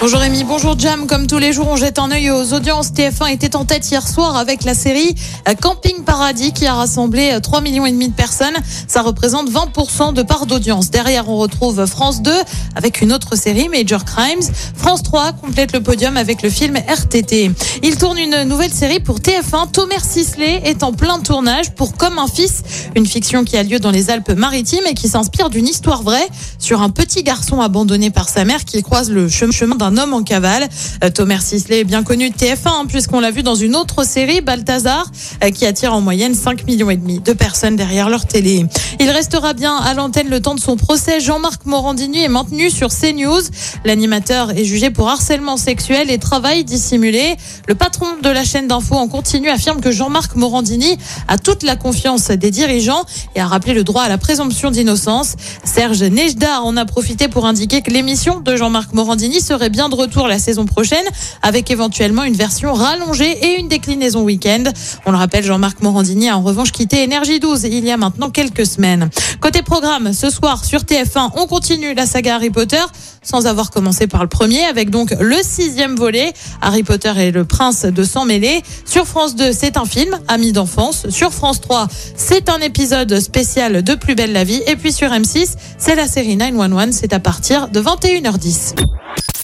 Bonjour Rémi, bonjour Jam. Comme tous les jours, on jette un œil aux audiences. TF1 était en tête hier soir avec la série euh, Camping Paradis qui a rassemblé 3 millions et demi de personnes. Ça représente 20% de part d'audience. Derrière, on retrouve France 2 avec une autre série, Major Crimes. France 3 complète le podium avec le film RTT. Il tourne une nouvelle série pour TF1. Thomas Sisley est en plein tournage pour Comme un fils, une fiction qui a lieu dans les Alpes-Maritimes et qui s'inspire d'une histoire vraie sur un petit garçon abandonné par sa mère qui croise le chemin d'un un homme en cavale. Euh, Thomas Sisley est bien connu de TF1 hein, puisqu'on l'a vu dans une autre série, Balthazar, euh, qui attire en moyenne 5 millions et demi de personnes derrière leur télé. Il restera bien à l'antenne le temps de son procès. Jean-Marc Morandini est maintenu sur CNews. L'animateur est jugé pour harcèlement sexuel et travail dissimulé. Le patron de la chaîne d'info en continu affirme que Jean-Marc Morandini a toute la confiance des dirigeants et a rappelé le droit à la présomption d'innocence. Serge Nejda en a profité pour indiquer que l'émission de Jean-Marc Morandini serait de retour la saison prochaine avec éventuellement une version rallongée et une déclinaison week-end. On le rappelle, Jean-Marc Morandini a en revanche quitté Énergie 12 il y a maintenant quelques semaines. Côté programme, ce soir sur TF1, on continue la saga Harry Potter sans avoir commencé par le premier avec donc le sixième volet, Harry Potter et le prince de sang mêlé. Sur France 2, c'est un film, Amis d'enfance. Sur France 3, c'est un épisode spécial de Plus belle la vie. Et puis sur M6, c'est la série 911, c'est à partir de 21h10.